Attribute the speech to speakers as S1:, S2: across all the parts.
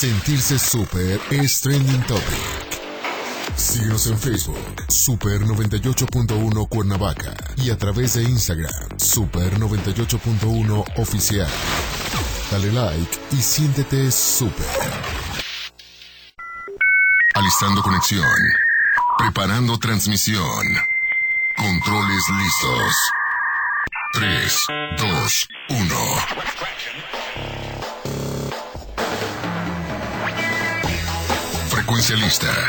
S1: Sentirse súper es trending topic. Síguenos en Facebook, Super 98.1 Cuernavaca y a través de Instagram, Super 98.1 Oficial. Dale like y siéntete súper. Alistando conexión. Preparando transmisión. Controles listos. 3, 2, 1.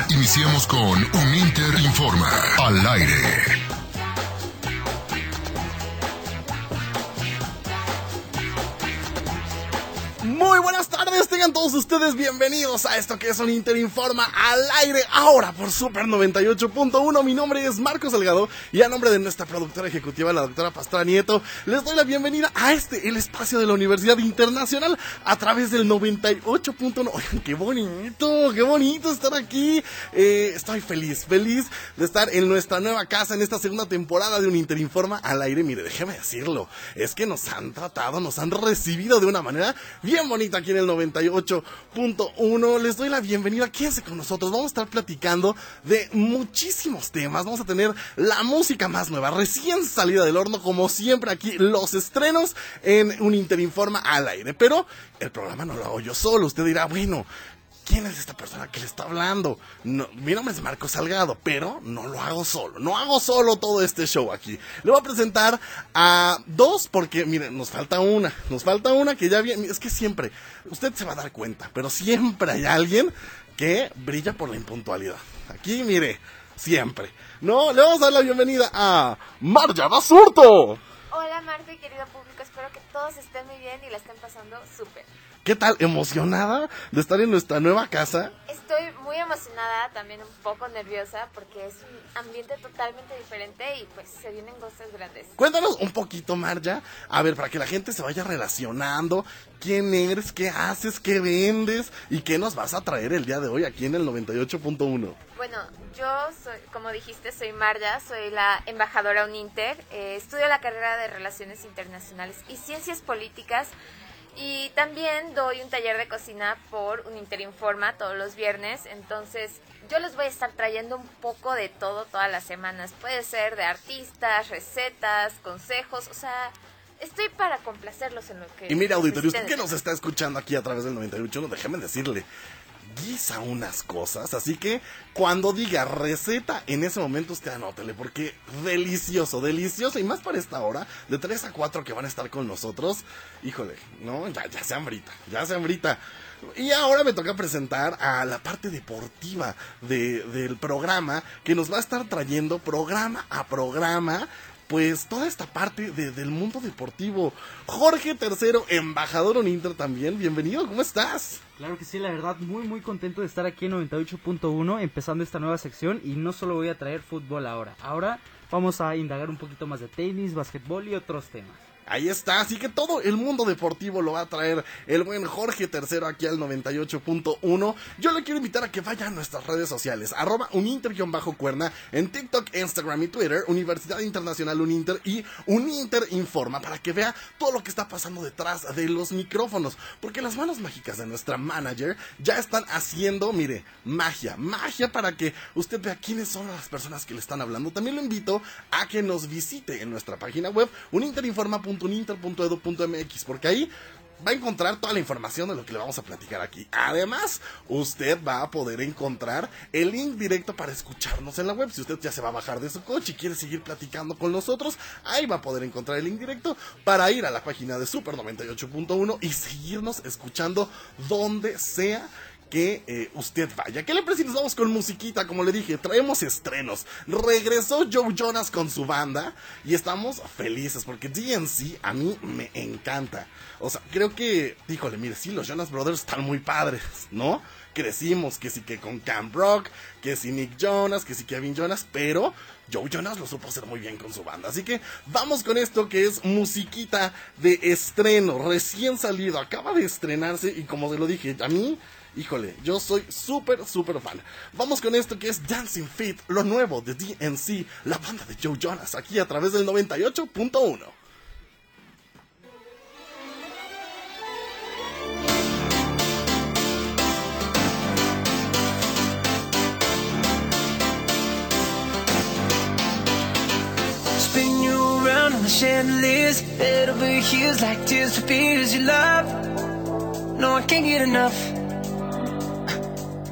S1: Iniciamos con Un Inter Informa. Al aire.
S2: Todos ustedes bienvenidos a esto que es un Interinforma al aire ahora por Super 98.1. Mi nombre es Marcos Salgado y a nombre de nuestra productora ejecutiva, la doctora Pastora Nieto, les doy la bienvenida a este, el espacio de la Universidad Internacional a través del 98.1. Oigan, qué bonito, qué bonito estar aquí. Eh, estoy feliz, feliz de estar en nuestra nueva casa en esta segunda temporada de un Interinforma al aire. Mire, déjeme decirlo, es que nos han tratado, nos han recibido de una manera bien bonita aquí en el 98.1. Les doy la bienvenida. Quédense con nosotros. Vamos a estar platicando de muchísimos temas. Vamos a tener la música más nueva, recién salida del horno, como siempre aquí, los estrenos en un Interinforma al aire. Pero el programa no lo hago yo solo. Usted dirá, bueno, ¿Quién es esta persona que le está hablando? No, mi nombre es Marco Salgado, pero no lo hago solo. No hago solo todo este show aquí. Le voy a presentar a dos porque, miren, nos falta una. Nos falta una que ya viene. Es que siempre, usted se va a dar cuenta, pero siempre hay alguien que brilla por la impuntualidad. Aquí, mire, siempre. No, le vamos a dar la bienvenida a Marja Basurto.
S3: Hola Marta y querido público, espero que todos estén muy bien y la estén pasando súper.
S2: ¿Qué tal? ¿Emocionada de estar en nuestra nueva casa?
S3: Estoy muy emocionada, también un poco nerviosa porque es un ambiente totalmente diferente y pues se vienen cosas grandes.
S2: Cuéntanos un poquito, Marja. A ver, para que la gente se vaya relacionando. ¿Quién eres? ¿Qué haces? ¿Qué vendes? ¿Y qué nos vas a traer el día de hoy aquí en el 98.1?
S3: Bueno, yo soy, como dijiste, soy Marja, soy la embajadora UNINTER, eh, estudio la carrera de Relaciones Internacionales y Ciencias Políticas y también doy un taller de cocina por un Interinforma todos los viernes. Entonces, yo les voy a estar trayendo un poco de todo todas las semanas. Puede ser de artistas, recetas, consejos, o sea, estoy para complacerlos en lo que.
S2: Y mira, auditorio, usted que nos está escuchando aquí a través del 98, déjeme decirle, guisa unas cosas, así que cuando diga receta, en ese momento usted anótele, porque delicioso, delicioso, y más para esta hora, de 3 a 4 que van a estar con nosotros, híjole, no, ya, ya se hambrita, ya se hambrita. Y ahora me toca presentar a la parte deportiva de- del programa, que nos va a estar trayendo programa a programa pues toda esta parte de- del mundo deportivo. Jorge Tercero, embajador Uninter también, bienvenido, ¿cómo estás?
S4: Claro que sí, la verdad, muy muy contento de estar aquí en 98.1 empezando esta nueva sección y no solo voy a traer fútbol ahora, ahora vamos a indagar un poquito más de tenis, básquetbol y otros temas.
S2: Ahí está, así que todo el mundo deportivo lo va a traer el buen Jorge Tercero aquí al 98.1. Yo le quiero invitar a que vaya a nuestras redes sociales, arroba uninter-cuerna en TikTok, Instagram y Twitter, Universidad Internacional Uninter y Uninter Informa, para que vea todo lo que está pasando detrás de los micrófonos, porque las manos mágicas de nuestra manager ya están haciendo, mire, magia, magia para que usted vea quiénes son las personas que le están hablando. También lo invito a que nos visite en nuestra página web uninterinforma.uninter.edu.mx porque ahí va a encontrar toda la información de lo que le vamos a platicar aquí. Además, usted va a poder encontrar el link directo para escucharnos en la web. Si usted ya se va a bajar de su coche y quiere seguir platicando con nosotros, ahí va a poder encontrar el link directo para ir a la página de Super 98.1 y seguirnos escuchando donde sea que eh, usted vaya. ¿Qué le parece vamos con musiquita? Como le dije, traemos estrenos. Regresó Joe Jonas con su banda y estamos felices porque DNC a mí me encanta. O sea, creo que, híjole, mire, sí, los Jonas Brothers están muy padres, ¿no? Crecimos, que sí que con Camp Rock, que sí Nick Jonas, que sí Kevin Jonas, pero Joe Jonas lo supo hacer muy bien con su banda. Así que vamos con esto que es musiquita de estreno, recién salido, acaba de estrenarse y como se lo dije, a mí Híjole, yo soy súper, súper fan. Vamos con esto que es Dancing Feet, lo nuevo de DNC, la banda de Joe Jonas, aquí a través del 98.1.
S5: on the chandeliers Head over heels like tears for you love No, I can't get enough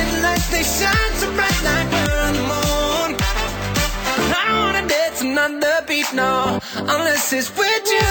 S5: blinding lights, they shine so bright like the moon. I don't wanna dance another beat, no, unless it's with you.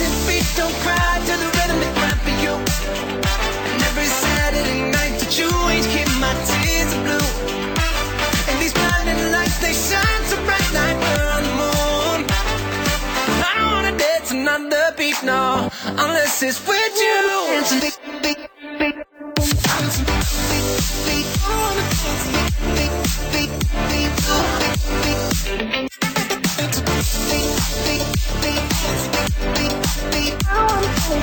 S5: dancing feet don't cry to the rhythm they cry for you. And every Saturday night that you ain't keep my tears are blue. And these blinding lights, they shine so bright like we're on the moon. I don't wanna dance another beat, no, unless it's with you. Dancing beat, beat, beat. Beat, beat, beat, beat, beat, beat,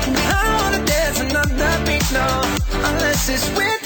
S5: I wanna dance another beat, no, unless it's with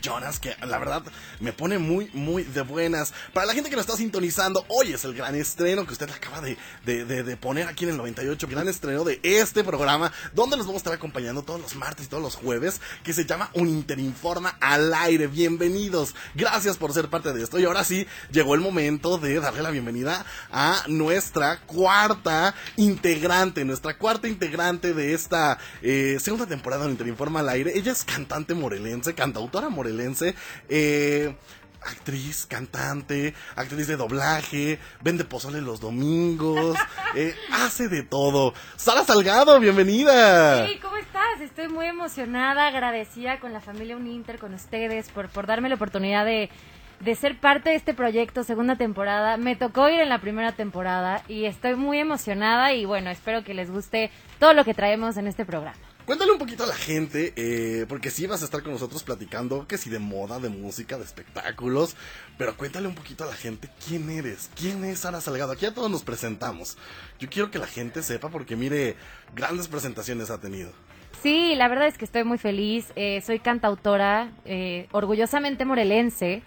S2: Jonas, que la verdad me pone muy, muy de buenas. Para la gente que nos está sintonizando, hoy es el gran estreno que usted acaba de, de, de- de poner aquí en el 98, gran estreno de este programa, donde nos vamos a estar acompañando todos los martes y todos los jueves, que se llama Un Interinforma al aire. Bienvenidos, gracias por ser parte de esto. Y ahora sí, llegó el momento de darle la bienvenida a nuestra cuarta integrante, nuestra cuarta integrante de esta eh, segunda temporada de Interinforma al aire. Ella es cantante morelense, cantautora morelense, eh, actriz, cantante, actriz de doblaje, vende pozole los domingos, eh, hace de todo. Sara Salgado, bienvenida.
S6: Sí, ¿cómo estás? Estoy muy emocionada, agradecida con la familia Uninter, con ustedes, por, por darme la oportunidad de, de ser parte de este proyecto, segunda temporada. Me tocó ir en la primera temporada y estoy muy emocionada y bueno, espero que les guste todo lo que traemos en este programa.
S2: Cuéntale un poquito a la gente, eh, porque sí vas a estar con nosotros platicando, que sí de moda, de música, de espectáculos, pero cuéntale un poquito a la gente quién eres, quién es Sara Salgado. Aquí a todos nos presentamos. Yo quiero que la gente sepa, porque mire, grandes presentaciones ha tenido.
S6: Sí, la verdad es que estoy muy feliz. eh, soy cantautora, eh, orgullosamente morelense.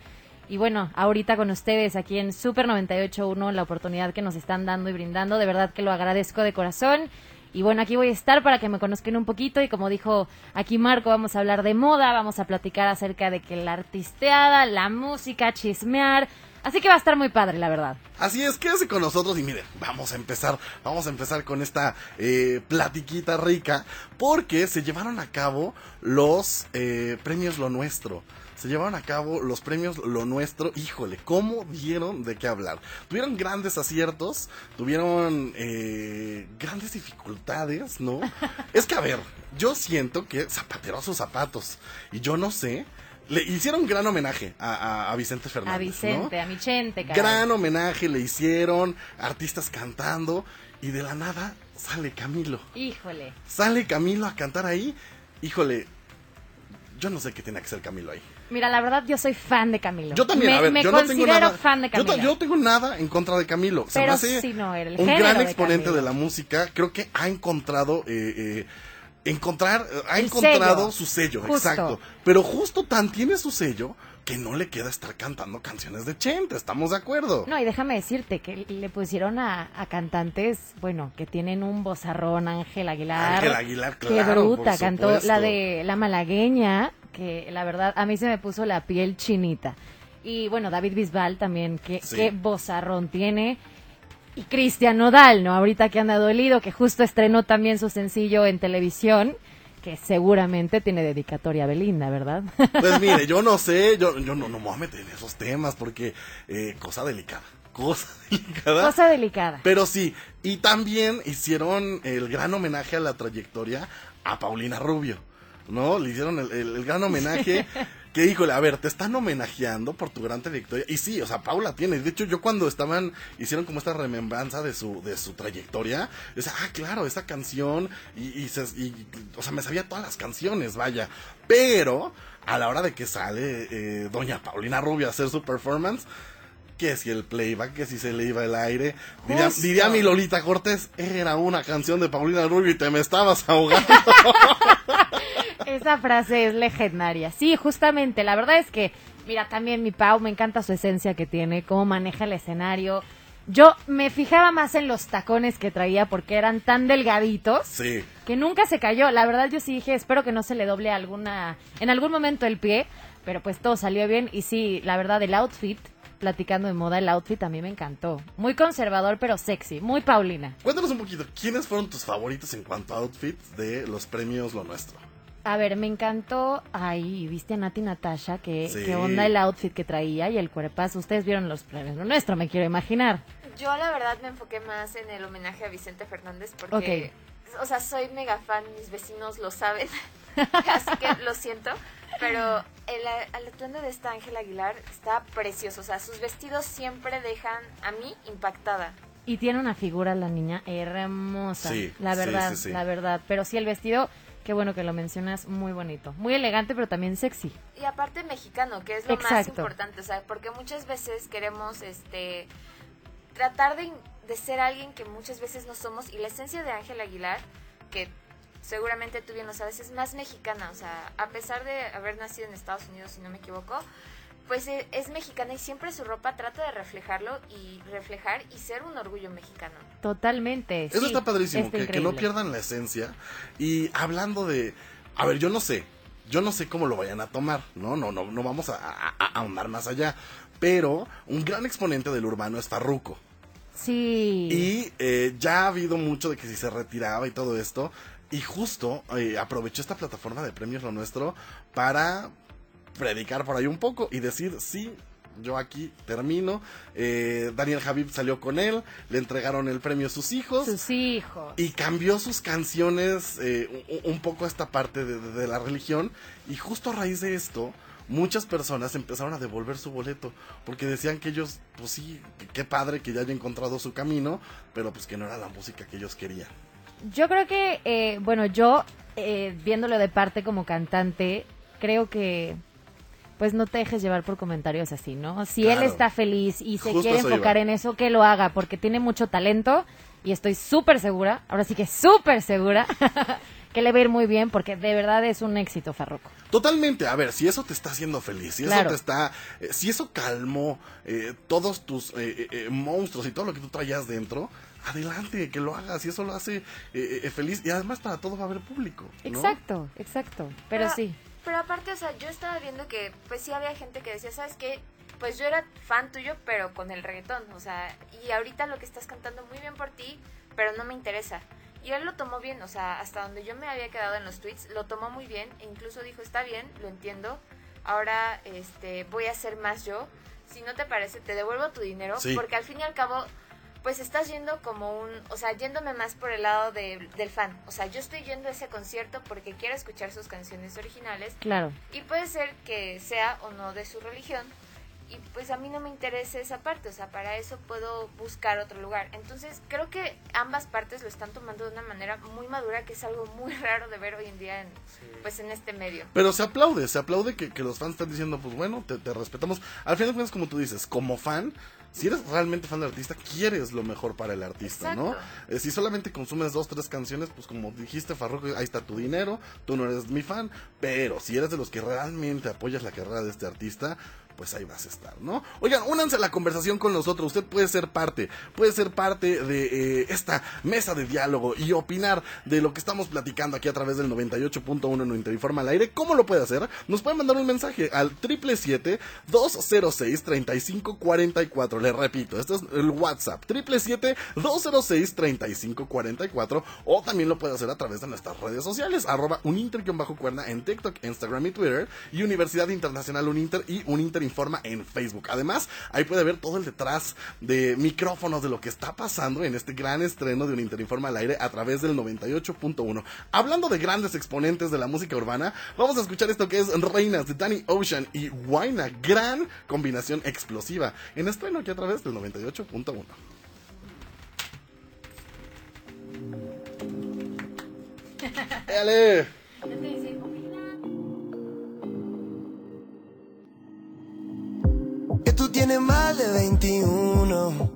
S6: Y bueno, ahorita con ustedes aquí en Super 98.1, la oportunidad que nos están dando y brindando, de verdad que lo agradezco de corazón. Y bueno, aquí voy a estar para que me conozcan un poquito y como dijo aquí Marco, vamos a hablar de moda, vamos a platicar acerca de que la artisteada, la música, chismear, Así que va a estar muy padre, la verdad.
S2: Así es, quédese con nosotros y miren, vamos a empezar, vamos a empezar con esta eh, platiquita rica, porque se llevaron a cabo los eh, premios Lo Nuestro. Se llevaron a cabo los premios Lo Nuestro, híjole, ¿cómo dieron de qué hablar? Tuvieron grandes aciertos, tuvieron eh, grandes dificultades, ¿no? es que, a ver, yo siento que zapateó sus zapatos, y yo no sé, le hicieron gran homenaje a, a- a Vicente Fernández.
S6: A Vicente,
S2: ¿no?
S6: a Michente, caray.
S2: Gran homenaje le hicieron, artistas cantando, y de la nada sale Camilo.
S6: Híjole.
S2: Sale Camilo a cantar ahí. Híjole, yo no sé qué tiene que ser Camilo ahí.
S6: Mira, la verdad, yo soy fan de Camilo.
S2: Yo también,
S6: me,
S2: a ver,
S6: me
S2: yo no tengo
S6: considero
S2: nada.
S6: fan de
S2: yo,
S6: Camilo.
S2: yo no tengo nada en contra de Camilo. Se
S6: Pero sí, no, el
S2: un gran
S6: de
S2: exponente
S6: Camilo.
S2: de la música. Creo que ha encontrado. eh, eh, encontrar ha
S6: El
S2: encontrado
S6: sello.
S2: su sello,
S6: Justo.
S2: exacto. Pero justo tan tiene su sello que no le queda estar cantando canciones de Chente, ¿estamos de acuerdo?
S6: No, y déjame decirte que le pusieron a, a cantantes, bueno, que tienen un bozarrón, Ángel Aguilar.
S2: Ángel Aguilar,
S6: Qué
S2: claro,
S6: bruta,
S2: por
S6: cantó la de La Malagueña, que la verdad a mí se me puso la piel chinita. Y bueno, David Bisbal también, que,
S2: Sí.
S6: qué bozarrón tiene. Y Cristian Nodal, ¿no? Ahorita que anda dolido, que justo estrenó también su sencillo en televisión, que seguramente tiene dedicatoria a Belinda, ¿verdad?
S2: Pues mire, yo no sé, yo, yo no, no me voy a meter en esos temas porque eh, cosa delicada, cosa delicada.
S6: Cosa delicada.
S2: Pero sí, y también hicieron el gran homenaje a la trayectoria a Paulina Rubio, ¿no? Le hicieron el, el- el gran homenaje que, híjole, a ver, te están homenajeando por tu gran trayectoria. Y sí, o sea, Paula tiene. De hecho, yo cuando estaban, hicieron como esta remembranza de su, de su trayectoria, decía, ah, claro, esa canción, y, y, se- y- o sea, me sabía todas las canciones, vaya. Pero, a la hora de que sale eh, doña Paulina Rubio a hacer su performance, que si el playback, que si se le iba el aire. Diría, diría mi Lolita Cortés, era una canción de Paulina Rubio y te me estabas ahogando.
S6: Esa frase es legendaria. Sí, justamente. La verdad es que, mira, también mi Pau, me encanta su esencia que tiene, cómo maneja el escenario. Yo me fijaba más en los tacones que traía porque eran tan delgaditos
S2: sí.
S6: que nunca se cayó. La verdad yo sí dije, espero que no se le doble alguna, en algún momento el pie, pero pues todo salió bien y sí, la verdad el outfit, platicando de moda, el outfit a mí me encantó. Muy conservador pero sexy, muy Paulina.
S2: Cuéntanos un poquito, ¿quiénes fueron tus favoritos en cuanto a outfits de los premios Lo Nuestro?
S6: A ver, me encantó. Ay, viste a Nati Natasha, que
S2: Sí.
S6: qué onda el outfit que traía y el cuerpazo. Ustedes vieron los premios, lo nuestro, me quiero imaginar.
S3: Yo la verdad me enfoqué más en el homenaje a Vicente Fernández porque, o sea, soy mega fan, mis vecinos lo saben, así que lo siento, pero el, el atuendo de esta Ángela Aguilar está precioso, o sea, sus vestidos siempre dejan a mí impactada.
S6: Y tiene una figura la niña hermosa.
S2: Sí,
S6: la
S2: sí,
S6: verdad,
S2: sí, sí.
S6: la verdad. Pero sí, el vestido, qué bueno que lo mencionas, muy bonito. Muy elegante, pero también sexy.
S3: Y aparte mexicano, que es lo más importante, o sea, porque muchas veces queremos este tratar de, de ser alguien que muchas veces no somos y la esencia de Ángel Aguilar, que seguramente tú bien lo sabes, es más mexicana, o sea, a pesar de haber nacido en Estados Unidos, si no me equivoco, pues e- es mexicana y siempre su ropa trata de reflejarlo y reflejar y ser un orgullo mexicano.
S6: Totalmente.
S2: Eso
S6: sí,
S2: está padrísimo,
S6: está
S2: que, que no pierdan la esencia. Y hablando de, a ver, yo no sé, yo no sé cómo lo vayan a tomar, ¿no? No, no, no vamos a, a- a ahondar más allá. Pero un gran exponente del urbano es Farruko.
S6: Sí.
S2: Y eh, ya ha habido mucho de que si se retiraba y todo esto. Y justo eh, aprovechó esta plataforma de premios Lo Nuestro para predicar por ahí un poco y decir, sí, yo aquí termino. Eh, Daniel Javib salió con él, le entregaron el premio a sus hijos.
S6: Sus hijos.
S2: Y cambió sus canciones eh, un, un poco a esta parte de, de- de la religión. Y justo a raíz de esto, muchas personas empezaron a devolver su boleto. Porque decían que ellos, pues sí, que- qué padre que ya haya encontrado su camino, pero pues que no era la música que ellos querían.
S6: Yo creo que, eh, bueno, yo, eh, viéndolo de parte como cantante, creo que, pues no te dejes llevar por comentarios así, ¿no? Si él está feliz y se
S2: Justo
S6: quiere enfocar
S2: iba.
S6: en eso, que lo haga, porque tiene mucho talento y estoy súper segura, ahora sí que súper segura, que le va a ir muy bien, porque de verdad es un éxito, Farruko.
S2: Totalmente, a ver, si eso te está haciendo feliz, si
S6: Claro.
S2: eso te está, eh, si eso calmó eh, todos tus eh, eh, eh, monstruos y todo lo que tú traías dentro, adelante, que lo hagas, y eso lo hace eh, eh, feliz, y además para todo va a haber público. ¿no?
S6: Exacto, exacto, pero sí.
S3: Pero aparte, o sea, yo estaba viendo que pues sí había gente que decía, ¿sabes qué? pues yo era fan tuyo, pero con el reggaetón, o sea, y ahorita lo que estás cantando muy bien por ti, pero no me interesa. Y él lo tomó bien, o sea, hasta donde yo me había quedado en los tweets, lo tomó muy bien, e incluso dijo, está bien, lo entiendo, ahora este, voy a ser más yo, si no te parece, te devuelvo tu dinero,
S2: Sí.
S3: porque al fin y al cabo, pues estás yendo como un, o sea, yéndome más por el lado de- del fan, o sea, yo estoy yendo a ese concierto porque quiero escuchar sus canciones originales,
S6: Claro.
S3: y puede ser que sea o no de su religión. Y pues a mí no me interesa esa parte, o sea, para eso puedo buscar otro lugar. Entonces creo que ambas partes lo están tomando de una manera muy madura, que es algo muy raro de ver hoy en día en, pues en este medio.
S2: Pero se aplaude, se aplaude que, que los fans están diciendo, pues bueno, te, te respetamos. Al final de cuentas, como tú dices, como fan, si eres realmente fan del artista, quieres lo mejor para el artista, ¿no? Eh, si solamente consumes dos, tres canciones, pues como dijiste, Farruko, ahí está tu dinero, tú no eres mi fan. Pero si eres de los que realmente apoyas la carrera de este artista, pues ahí vas a estar, ¿no? Oigan, únanse a la conversación con nosotros. Usted puede ser parte, puede ser parte de eh, esta mesa de diálogo y opinar de lo que estamos platicando aquí a través del 98.1 en Interinforma al aire. ¿Cómo lo puede hacer? Nos puede mandar un mensaje al 777-206-3544. Le repito, este es el WhatsApp. 777-206-3544. O también lo puede hacer a través de nuestras redes sociales. Arroba uninter-cuerna en TikTok, Instagram y Twitter. Y Universidad Internacional Uninter y Uninter Informa en Facebook. Además, ahí puede ver todo el detrás de micrófonos de lo que está pasando en este gran estreno de Uninter Informa al aire a través del 98.1. Hablando de grandes exponentes de la música urbana, vamos a escuchar esto que es Reinas de Danny Ocean y Wayna. Gran combinación explosiva en estreno aquí a través del 98.1. ¡Éale!
S7: Que tú tienes más de 21.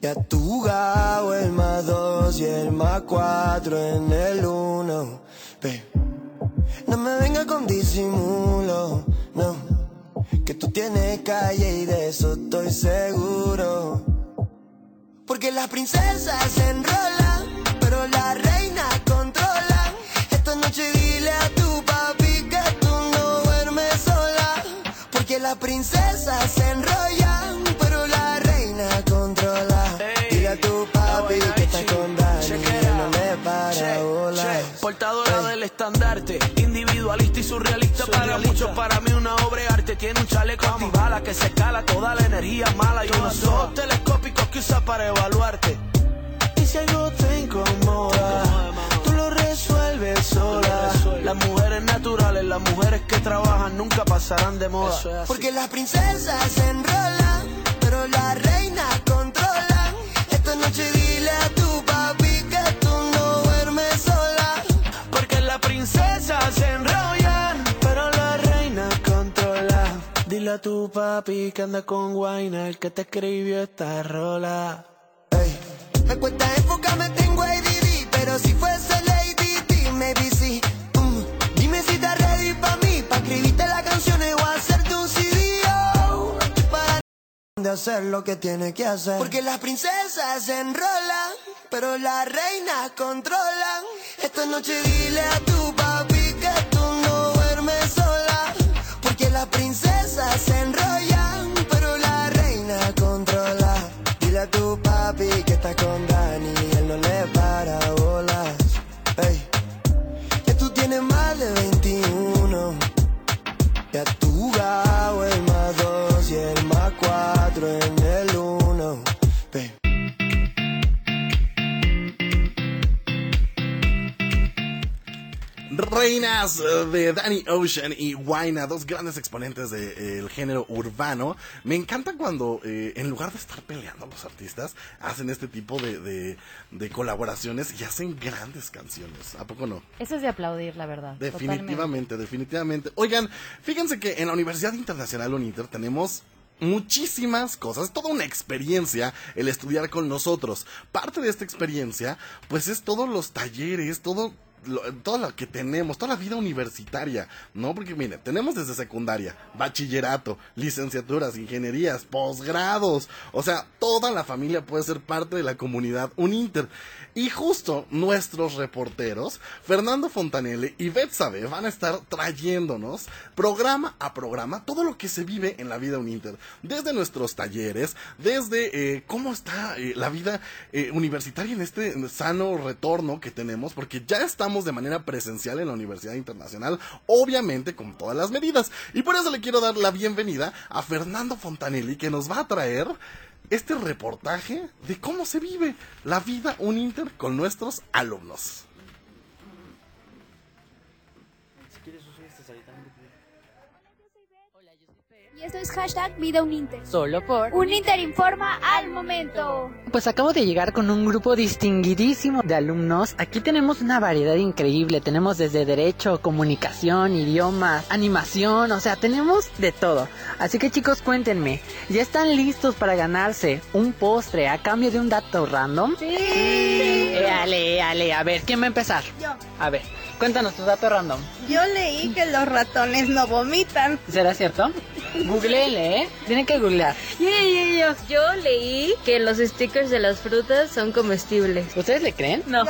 S7: Ya tú jugado el más 2 y el más 4 en el 1. Ve, no me venga con disimulo, no. Que tú tienes calle y de eso estoy seguro. Porque las princesas se enrolan, pero la reina controla. Esta noche dile a tu princesas se enrollan, pero la reina controla. Dile a tu papi que está con Dani, no le para volar.
S8: Portadora del estandarte, individualista y surrealista para muchos, para mí una obra de arte. Tiene un chaleco antibala que se escala toda la energía mala y unos ojos telescópicos que usa para evaluarte. Y si algo te incomoda, tú lo resuelves sola. Las mujeres naturales, las mujeres que trabajan nunca pasarán de moda.
S7: Porque las princesas se enrolan, pero la reina controla. Esta noche dile a tu papi que tú no duermes sola.
S8: Porque las princesas se enrollan, pero la reina controla. Dile a tu papi que anda con Guayna, el que te escribió esta rola.
S7: Me cuesta de hacer lo que tiene que hacer. Porque las princesas se enrolan, pero las reinas controlan. Esta noche dile a tu papi que tú no duermes sola. Porque las princesas se enrollan, pero la reina controla. Dile a tu papi que está con Dani, él no le para
S2: Reinas eh, de Danny Ocean y Wayna, dos grandes exponentes del género urbano. Me encanta cuando, eh, en lugar de estar peleando los artistas, hacen este tipo de, de- de colaboraciones y hacen grandes canciones. ¿A poco no?
S6: Eso es de aplaudir, la verdad.
S2: Definitivamente, definitivamente. Oigan, fíjense que en la Universidad Internacional UNITER tenemos muchísimas cosas, es toda una experiencia el estudiar con nosotros. Parte de esta experiencia, pues es todos los talleres, todo todo lo que tenemos, toda la vida universitaria, ¿no? Porque mire, tenemos desde secundaria, bachillerato, licenciaturas, ingenierías, posgrados, o sea, toda la familia puede ser parte de la comunidad Uninter. Y justo nuestros reporteros, Fernando Fontanelli y Betsabe, van a estar trayéndonos programa a programa todo lo que se vive en la vida Uninter. Desde nuestros talleres, desde eh, cómo está eh, la vida eh, universitaria en este sano retorno que tenemos, porque ya estamos de manera presencial en la Universidad Internacional, obviamente con todas las medidas. Y por eso le quiero dar la bienvenida a Fernando Fontanelli, que nos va a traer este reportaje de cómo se vive la vida Uninter con nuestros alumnos.
S9: Y esto es hashtag Vida.
S10: Solo por...
S9: Uninter informa al momento.
S10: Pues acabo de llegar con un grupo distinguidísimo de alumnos. Aquí tenemos una variedad increíble. Tenemos desde derecho, comunicación, idiomas, animación, o sea, tenemos de todo. Así que chicos, cuéntenme, ¿ya están listos para ganarse un postre a cambio de un dato random?
S9: Sí.
S10: Eh, ale, ale, a ver, ¿quién va a empezar?
S11: Yo.
S10: A ver, cuéntanos tu dato random.
S11: Yo leí que los ratones no vomitan.
S10: ¿Será cierto? Googlele, ¿eh? Tienen que googlear.
S12: Yo leí que los stickers de las frutas son comestibles.
S10: ¿Ustedes le creen?
S12: No.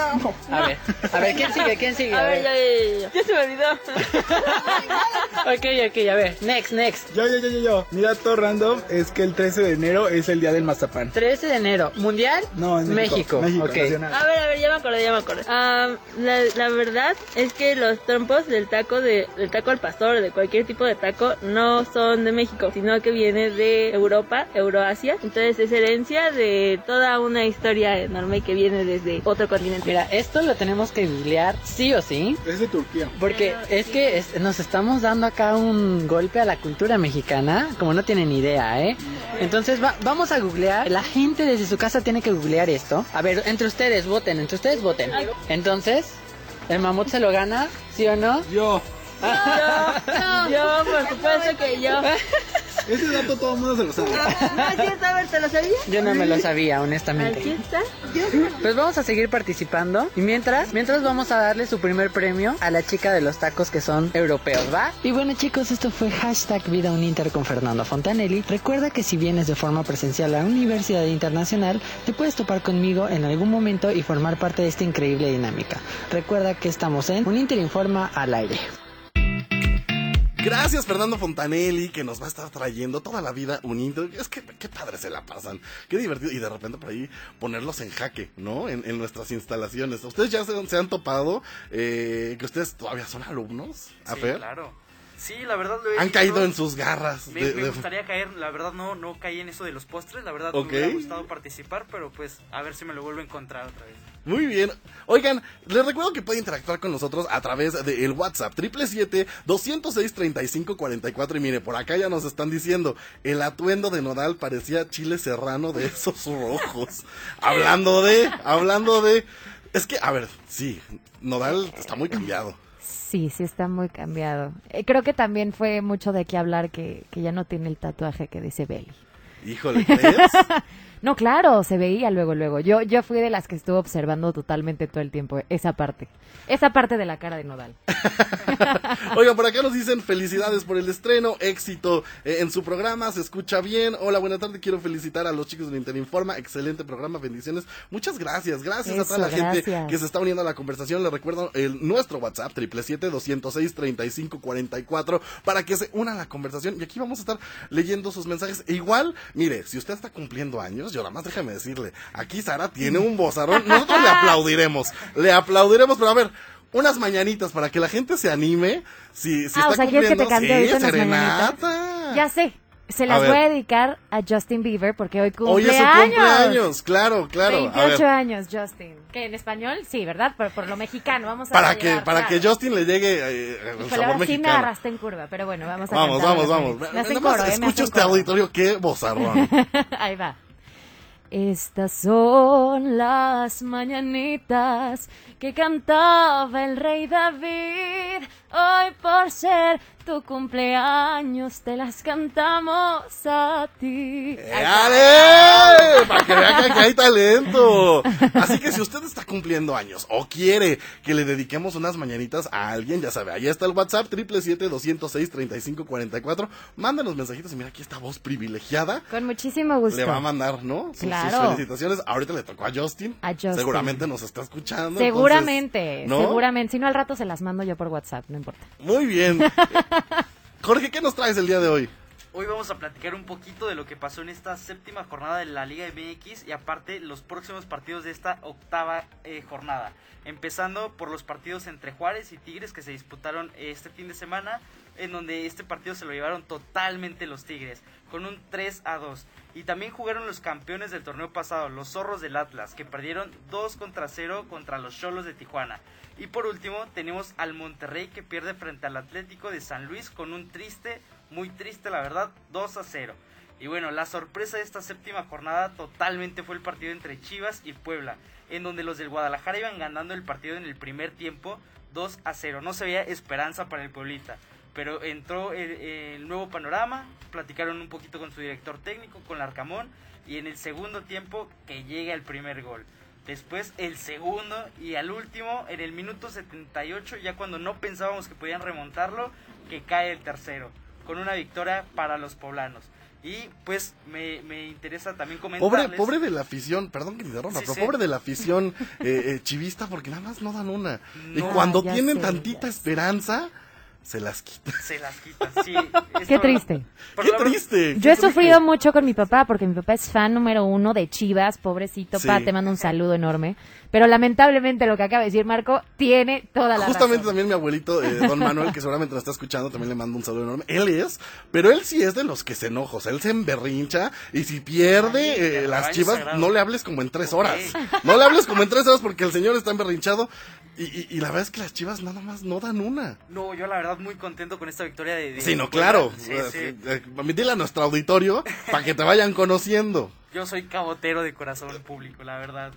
S10: A ver, a ver, ¿quién sigue? ¿Quién sigue?
S12: A ver, ya, ya, ya, ya. Ya se me olvidó.
S10: Ok, ok, a ver, next, next.
S13: Yo, yo, yo, yo, yo. Mi dato random es que el 13 de enero es el día del mazapán.
S10: 13 de enero, ¿mundial?
S13: No, en
S10: México.
S13: México. México,
S10: ok.
S13: nacional.
S12: A ver, a ver, ya me acordé, ya me acordé. Ah, la, la verdad es que los trompos del taco de, del taco al pastor, de cualquier tipo de taco, no son de México, sino que viene de Europa, Euroasia. Entonces es herencia de toda una historia enorme que viene desde otro continente.
S10: Mira, esto lo tenemos que googlear sí o sí.
S13: Es de Turquía.
S10: Porque es que es- nos estamos dando acá un golpe a la cultura mexicana, como no tienen idea, ¿eh? Entonces va- vamos a googlear. La gente desde su casa tiene que googlear esto. A ver, entre ustedes voten, entre ustedes voten. Entonces, ¿el mamut se lo gana? ¿Sí o no?
S13: Yo.
S12: Yo, yo, por supuesto que yo.
S13: Ese dato todo el mundo se lo sabe.
S12: No es cierto, a ver, ¿te lo sabías?
S10: Yo no me lo sabía,
S12: Aquí
S10: honestamente.
S12: está.
S10: Pues vamos a seguir participando. Y mientras, mientras vamos a darle su primer premio a la chica de los tacos que son europeos, ¿va? Y bueno chicos, esto fue hashtag Vida Uninter con Fernando Fontanelli. Recuerda que si vienes de forma presencial a la Universidad Internacional, te puedes topar conmigo en algún momento y formar parte de esta increíble dinámica. Recuerda que estamos en Uninter Informa al aire.
S2: Gracias Fernando Fontanelli que nos va a estar trayendo toda la vida Uninter. Es que qué padre se la pasan, qué divertido y de repente por ahí ponerlos en jaque, ¿no? En, en nuestras instalaciones. ¿Ustedes ya se, se han topado eh, que ustedes todavía son alumnos? A
S4: Sí,
S2: ver,
S4: claro. Sí, la verdad lo he
S2: han caído en sus garras.
S4: Me,
S2: de-
S4: me
S2: de-
S4: gustaría caer, la verdad no, no caí en eso de los postres, la verdad
S2: Ok.
S4: me hubiera gustado participar, pero pues a ver si me lo vuelvo a encontrar otra vez.
S2: Muy bien. Oigan, les recuerdo que pueden interactuar con nosotros a través del WhatsApp 777-206-3544. Y mire, por acá ya nos están diciendo, el atuendo de Nodal parecía chile serrano de esos rojos. hablando de, hablando de... Es que, a ver, sí, Nodal está muy cambiado.
S6: Sí, sí está muy cambiado. Eh, creo que también fue mucho de qué hablar que, que ya no tiene el tatuaje que dice Belly.
S2: Híjole, ¿crees?
S6: No, claro, se veía luego, luego. Yo, yo fui de las que estuvo observando totalmente todo el tiempo esa parte. Esa parte de la cara de Nodal.
S2: Oigan, por acá nos dicen felicidades por el estreno, éxito eh, en su programa, se escucha bien. Hola, buena tarde, quiero felicitar a los chicos de Interinforma, excelente programa, bendiciones. Muchas gracias, gracias a toda la gente que se está uniendo a la conversación. Les recuerdo el, nuestro WhatsApp, 777-206-3544, para que se unan a la conversación. Y aquí vamos a estar leyendo sus mensajes. E igual, mire, si usted está cumpliendo años, yo nada más déjame decirle, aquí Sara tiene un bozarrón, nosotros le aplaudiremos, le aplaudiremos, pero a ver, unas mañanitas para que la gente se anime. Si, si
S6: ah,
S2: está
S6: o sea, ¿quieres que te
S2: cumpliendo,
S6: cante
S2: sí, serenata.
S6: Ya sé. Se
S2: A
S6: las
S2: ver.
S6: voy a dedicar a Justin Bieber porque hoy cumple
S2: Hoy es su
S6: años.
S2: cumpleaños, claro, claro. A
S6: 28
S2: ver,
S6: años, Justin. Que en español, sí, ¿verdad? Por, por lo mexicano, vamos a
S2: para que, para
S6: claro.
S2: que Justin le llegue eh, el sabor
S6: ahora sí me
S2: mexicano.
S6: agarraste en curva, pero bueno, vamos a
S2: Vamos, vamos, vamos.
S6: mañanitas. Me hacen
S2: Nada más
S6: coro, ¿eh? Me
S2: escucha
S6: hacen
S2: este auditorio, qué bozarrón.
S6: Ahí va. Estas son las mañanitas que cantaba el rey David Hoy por ser tu cumpleaños te las cantamos a ti.
S2: ¡Ale! Para que vean que aquí hay talento. Así que si usted está cumpliendo años o quiere que le dediquemos unas mañanitas a alguien, ya sabe, ahí está el WhatsApp, 777-206-3544. Mándanos mensajitos y mira aquí esta voz privilegiada.
S6: Con muchísimo gusto.
S2: Le va a mandar, ¿no? Sus, sus
S6: Claro.
S2: felicitaciones. Ahorita le tocó a Justin.
S6: A Justin.
S2: Seguramente nos está escuchando.
S6: Seguramente,
S2: ¿no?
S6: seguramente. Si no, al rato se las mando yo por WhatsApp, no importa.
S2: Muy bien. Jorge, ¿qué nos traes el día de hoy?
S4: Hoy vamos a platicar un poquito de lo que pasó en esta séptima jornada de la Liga MX y aparte los próximos partidos de esta octava eh, jornada. Empezando por los partidos entre Juárez y Tigres que se disputaron este fin de semana, en donde este partido se lo llevaron totalmente los Tigres, con un 3 a 2. Y también jugaron los campeones del torneo pasado, los Zorros del Atlas, que perdieron 2 contra 0 contra los Cholos de Tijuana. Y por último tenemos al Monterrey que pierde frente al Atlético de San Luis con un triste, muy triste la verdad, 2 a 0. Y bueno, la sorpresa de esta séptima jornada totalmente fue el partido entre Chivas y Puebla, en donde los del Guadalajara iban ganando el partido en el primer tiempo 2 a 0. No se veía esperanza para el Pueblita, pero entró el, el nuevo panorama, platicaron un poquito con su director técnico, con Larcamón, y en el segundo tiempo que llega el primer gol. Después el segundo y al último, en el minuto 78, ya cuando no pensábamos que podían remontarlo, que cae el tercero, con una victoria para los poblanos. Y pues me, me interesa también
S2: Pobre,
S4: comentarles...
S2: pobre de la afición, perdón que te interrumpa,
S4: Sí,
S2: pero
S4: sí.
S2: pobre de la afición eh, eh, chivista porque nada más no dan una. y cuando tienen
S6: sé,
S2: tantita esperanza, se las quitan.
S4: Se las quitan, sí.
S6: Qué triste.
S2: ¡Qué triste!
S6: Yo he sufrido
S2: triste.
S6: mucho con mi papá porque mi papá es fan número uno de Chivas, pobrecito.
S2: Sí.
S6: Pa, te mando un saludo enorme. Pero lamentablemente lo que acaba de decir Marco tiene toda la
S2: Justamente
S6: razón.
S2: también mi abuelito, eh, don Manuel, que seguramente nos está escuchando, también le mando un saludo enorme. Él es, pero él sí es de los que se enoja, o sea, él se emberrincha y si pierde
S4: Ay,
S2: eh, las chivas,
S4: sagrado.
S2: no le hables como en tres horas. No le hables como en tres horas porque el señor está emberrinchado y, y- y la verdad es que las chivas nada más no dan una.
S4: No, yo la verdad muy contento con esta victoria de... de
S2: Sí, no, claro.
S4: Sí,
S2: Eh,
S4: sí.
S2: eh, eh, dile a nuestro auditorio para que te vayan conociendo.
S4: Yo soy cabotero de corazón público, la verdad.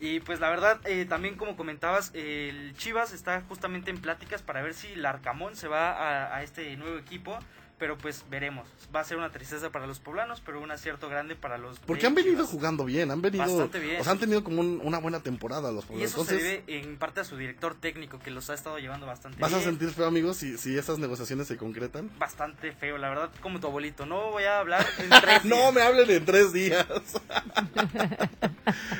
S4: Y pues la verdad, eh, también como comentabas, el Chivas está justamente en pláticas para ver si el Arcamón se va a, a este nuevo equipo. Pero pues veremos. Va a ser una tristeza para los poblanos, pero un acierto grande para los...
S2: Porque han venido jugando bien, han venido...
S4: Bastante bien.
S2: O sea, han tenido como un- una buena temporada los
S4: Y
S2: poblanos.
S4: eso
S2: Entonces,
S4: se debe en parte a su director técnico, que los ha estado llevando bastante
S2: ¿vas a sentir feo, amigos, si, si esas negociaciones se concretan?
S4: Bastante feo, la verdad, como tu abuelito. No voy a hablar en tres
S2: no
S4: días.
S2: me hablen en tres días.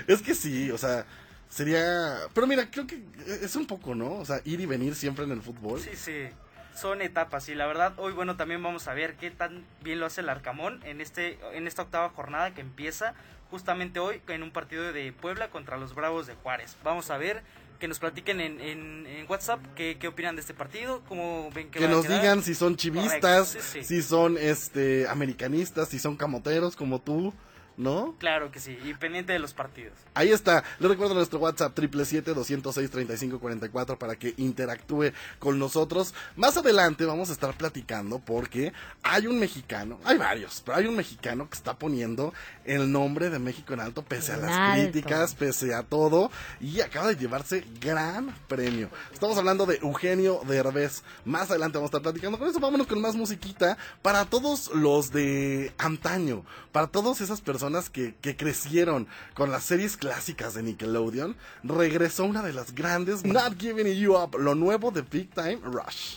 S2: es que sí, o sea, sería... Pero mira, creo que es un poco, ¿no? O sea, ir y venir siempre en el fútbol.
S4: Sí, sí. Son etapas y la verdad hoy bueno también vamos a ver qué tan bien lo hace el Arcamón en este en esta octava jornada que empieza justamente hoy en un partido de Puebla contra los Bravos de Juárez. Vamos a ver que nos platiquen en, en, en WhatsApp qué, qué opinan de este partido, cómo ven que,
S2: Que nos digan si son chivistas,
S4: sí, sí.
S2: si son este americanistas, si son camoteros como tú, ¿no?
S4: Claro que sí, y pendiente de los partidos.
S2: Ahí está. Les recuerdo nuestro WhatsApp 777-206-3544 para que interactúe con nosotros. Más adelante vamos a estar platicando porque hay un mexicano, hay varios, pero hay un mexicano que está poniendo el nombre de México en alto pese a las
S6: alto.
S2: críticas, pese a todo y acaba de llevarse gran premio. Estamos hablando de Eugenio Derbez. Más adelante vamos a estar platicando con eso. Vámonos con más musiquita para todos los de antaño, para todas esas personas que, que crecieron con las series clásicas de Nickelodeon. Regresó una de las grandes, Not Giving You Up, lo nuevo de Big Time Rush.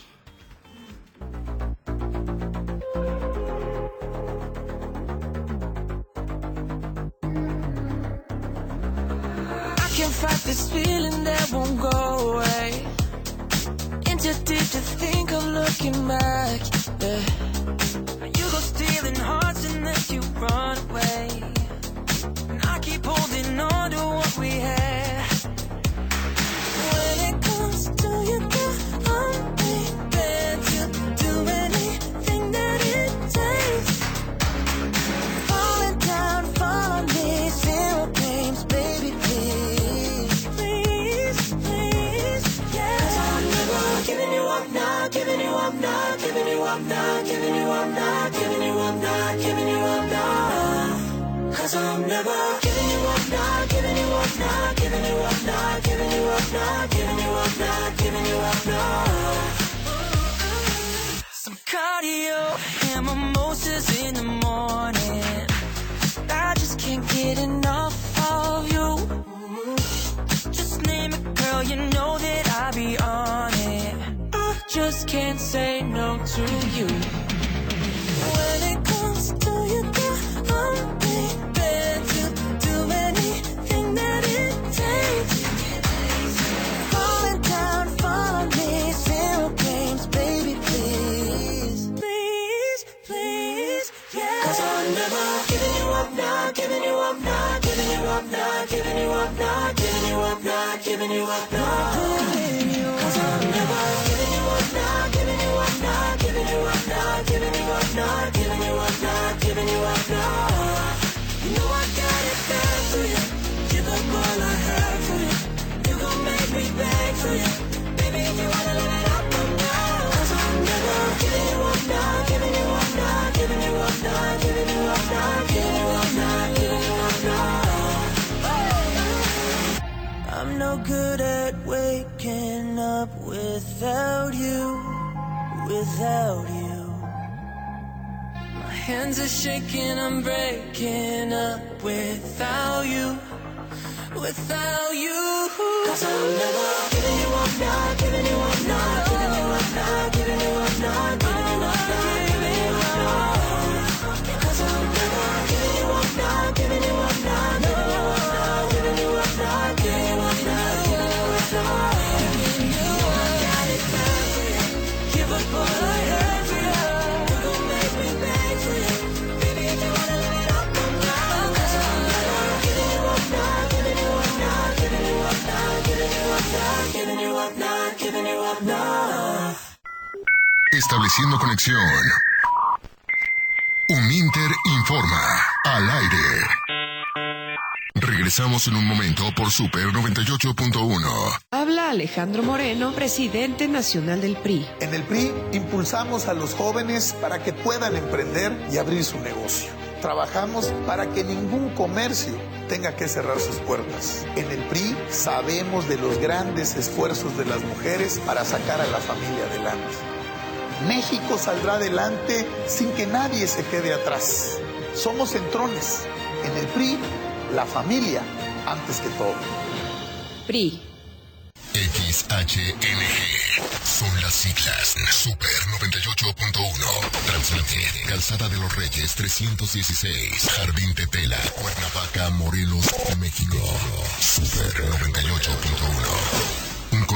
S5: Fight this feeling that won't go away. In too deep to think of looking back. Yeah. You go stealing hearts and then you run away. Giving you up giving you up up now. cardio and mimosas in the morning. I just can't get enough of you. Just name it, girl, you know that I'll be on it. I just can't say no to you. Not giving you up, not giving you up, not giving you up, not giving you up. Cause I'm never giving you up, not giving you up, not giving you up, not giving you up, not giving you up, not giving you up, no. Good at waking up without you, without you. My hands are shaking, I'm breaking up without you, without you. Cause I'm never
S1: Estableciendo conexión. Un Inter informa al aire. Regresamos en un momento por Super 98.1.
S14: Habla Alejandro Moreno, presidente nacional del PRI.
S15: En el PRI impulsamos a los jóvenes para que puedan emprender y abrir su negocio. Trabajamos para que ningún comercio tenga que cerrar sus puertas. En el PRI sabemos de los grandes esfuerzos de las mujeres para sacar a la familia adelante. México saldrá adelante sin que nadie se quede atrás. Somos centrones. En el PRI, la familia antes que todo.
S14: PRI.
S1: XHNG. Son las siglas Super 98.1. Transmite Calzada de los Reyes 316. Jardín Tetela, Cuernavaca, Morelos, México. Super 98.1.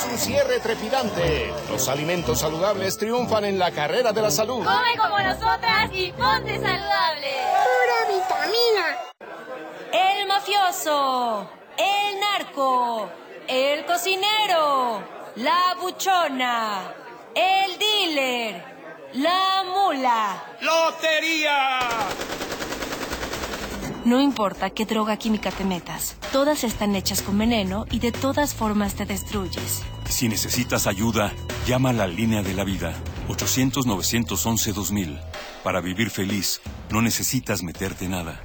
S16: Es un cierre trepidante. Los alimentos saludables triunfan en la carrera de la salud.
S17: Come como nosotras y ponte saludable.
S18: Pura vitamina.
S17: El mafioso, el narco, el cocinero, la buchona, el dealer, la mula.
S8: ¡Lotería!
S19: No importa qué droga química te metas, todas están hechas con veneno y de todas formas te destruyes.
S20: Si necesitas ayuda, llama a la línea de la vida, 800-911-2000. Para vivir feliz, no necesitas meterte nada.